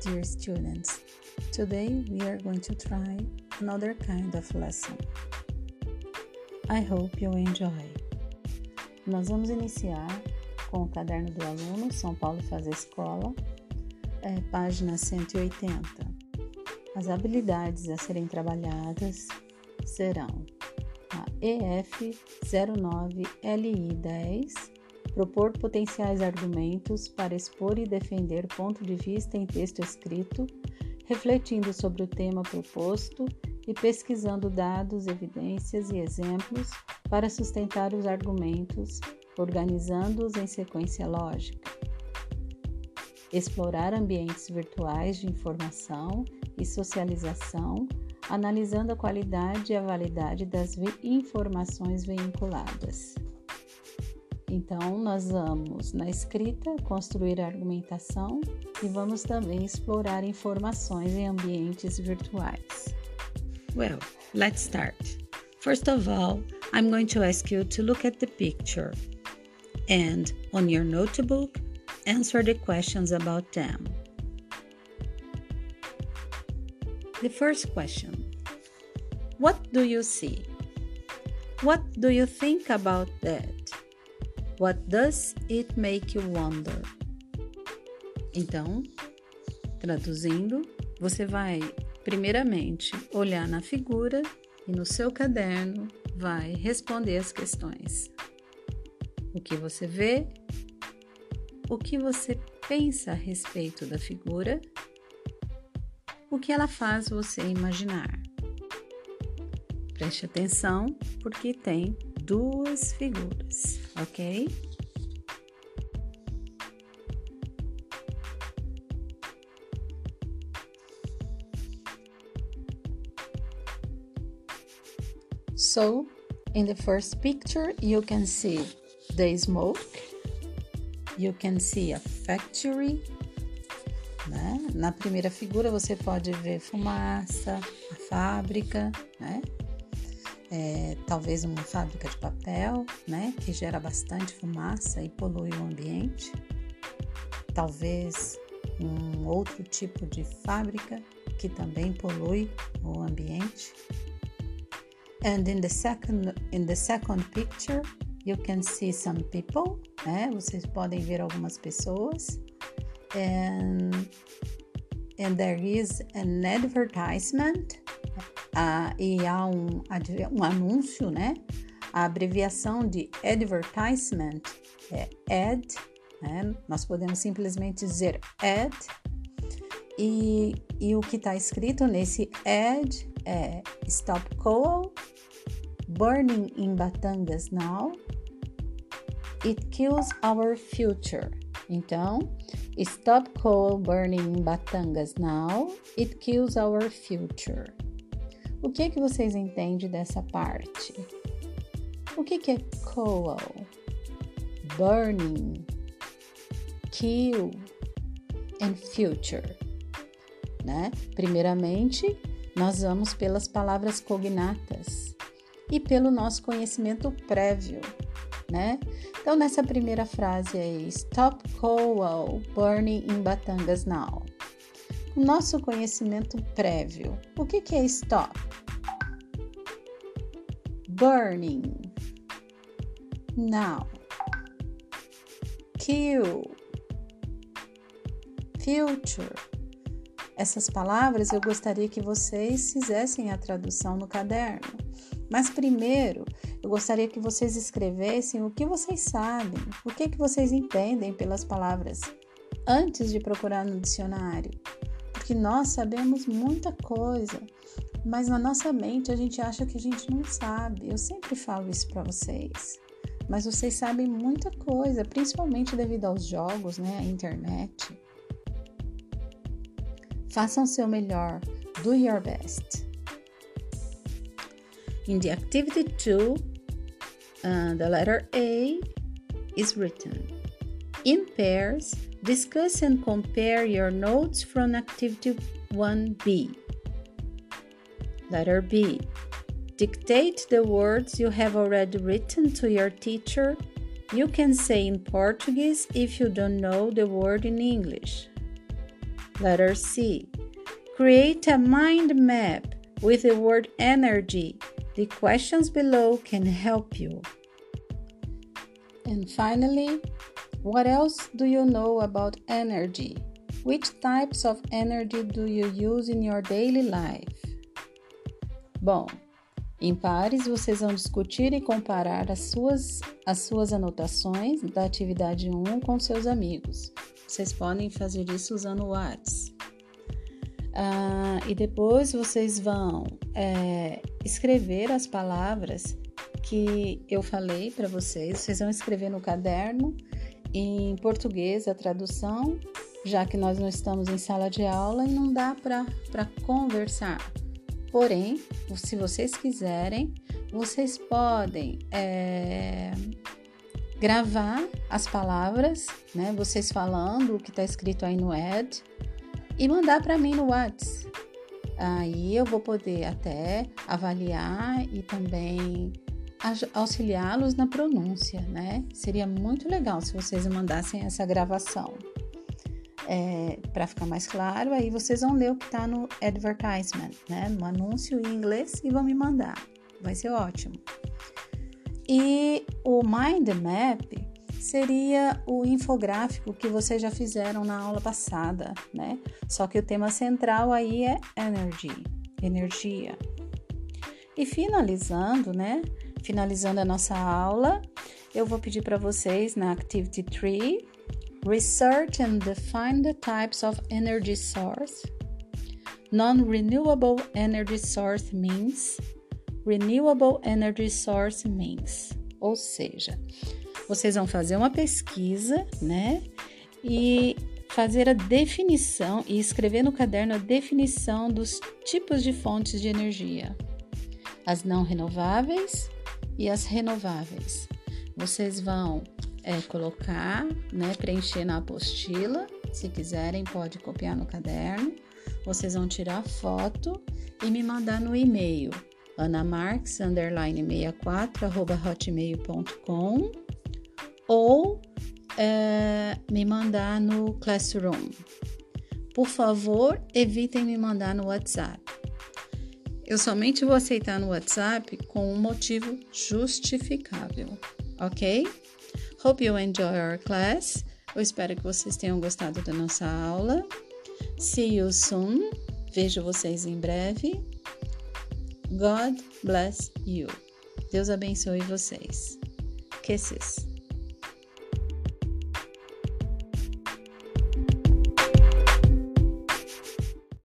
dear students. Today we are going to try another kind of lesson. I hope you enjoy. Nós vamos iniciar com o caderno do aluno São Paulo Faz Escola, é, página 180. As habilidades a serem trabalhadas serão a EF09LI10 propor potenciais argumentos para expor e defender ponto de vista em texto escrito, refletindo sobre o tema proposto e pesquisando dados, evidências e exemplos para sustentar os argumentos, organizando-os em sequência lógica. Explorar ambientes virtuais de informação e socialização, analisando a qualidade e a validade das informações vinculadas. Então, nós vamos na escrita construir argumentação e vamos também explorar informações em ambientes virtuais. Well, let's start. First of all, I'm going to ask you to look at the picture and on your notebook, answer the questions about them. The first question What do you see? What do you think about that? What does it make you wonder? Então, traduzindo, você vai primeiramente olhar na figura e no seu caderno vai responder as questões. O que você vê? O que você pensa a respeito da figura? O que ela faz você imaginar? Preste atenção porque tem duas figuras, ok? So, in the first picture, you can see the smoke, you can see a factory. Né? Na primeira figura, você pode ver fumaça, a fábrica, né? É, talvez uma fábrica de papel, né, que gera bastante fumaça e polui o ambiente, talvez um outro tipo de fábrica que também polui o ambiente. And in the second in the second picture, you can see some people, né? Vocês podem ver algumas pessoas. And and there is an advertisement ah, e há um, um anúncio, né? A abreviação de advertisement é ad, né? Nós podemos simplesmente dizer ad. E, e o que está escrito nesse ad é Stop Coal, Burning in Batangas Now, It Kills Our Future. Então, Stop Coal Burning in Batangas Now, It Kills Our Future. O que, que vocês entendem dessa parte? O que, que é coal? Burning, kill and future. Né? Primeiramente, nós vamos pelas palavras cognatas e pelo nosso conhecimento prévio, né? Então, nessa primeira frase aí, Stop coal burning in Batangas now nosso conhecimento prévio. O que, que é stop? Burning. Now. Kill. Future. Essas palavras eu gostaria que vocês fizessem a tradução no caderno. Mas primeiro, eu gostaria que vocês escrevessem o que vocês sabem, o que, que vocês entendem pelas palavras, antes de procurar no dicionário porque nós sabemos muita coisa, mas na nossa mente a gente acha que a gente não sabe. Eu sempre falo isso para vocês. Mas vocês sabem muita coisa, principalmente devido aos jogos, né, à internet. Façam seu melhor. Do your best. In the activity 2, uh, the letter A is written. In pairs, Discuss and compare your notes from Activity 1B. Letter B. Dictate the words you have already written to your teacher. You can say in Portuguese if you don't know the word in English. Letter C. Create a mind map with the word energy. The questions below can help you. And finally, what else do you know about energy? Which types of energy do you use in your daily life? Bom, em pares vocês vão discutir e comparar as suas, as suas anotações da atividade 1 com seus amigos. Vocês podem fazer isso usando o WhatsApp. Ah, e depois vocês vão é, escrever as palavras que eu falei para vocês. Vocês vão escrever no caderno em português a tradução, já que nós não estamos em sala de aula e não dá para conversar. Porém, se vocês quiserem, vocês podem é, gravar as palavras, né? Vocês falando o que está escrito aí no Ed e mandar para mim no WhatsApp. Aí eu vou poder até avaliar e também auxiliá-los na pronúncia, né? Seria muito legal se vocês mandassem essa gravação. É, para ficar mais claro, aí vocês vão ler o que está no advertisement, né? No anúncio em inglês e vão me mandar. Vai ser ótimo. E o Mind Map seria o infográfico que vocês já fizeram na aula passada, né? Só que o tema central aí é energy, energia. E finalizando, né? Finalizando a nossa aula, eu vou pedir para vocês na Activity 3 Research and define the types of energy source. Non-renewable energy source means renewable energy source means, ou seja, vocês vão fazer uma pesquisa, né? E fazer a definição e escrever no caderno a definição dos tipos de fontes de energia, as não renováveis e as renováveis. Vocês vão é, colocar, né, preencher na apostila. Se quiserem, pode copiar no caderno. Vocês vão tirar foto e me mandar no e-mail anamarx64@hotmail.com ou é, me mandar no Classroom. Por favor, evitem me mandar no WhatsApp. Eu somente vou aceitar no WhatsApp com um motivo justificável, ok? Hope you enjoy our class. Eu espero que vocês tenham gostado da nossa aula. See you soon. Vejo vocês em breve. God bless you. Deus abençoe vocês. Kisses.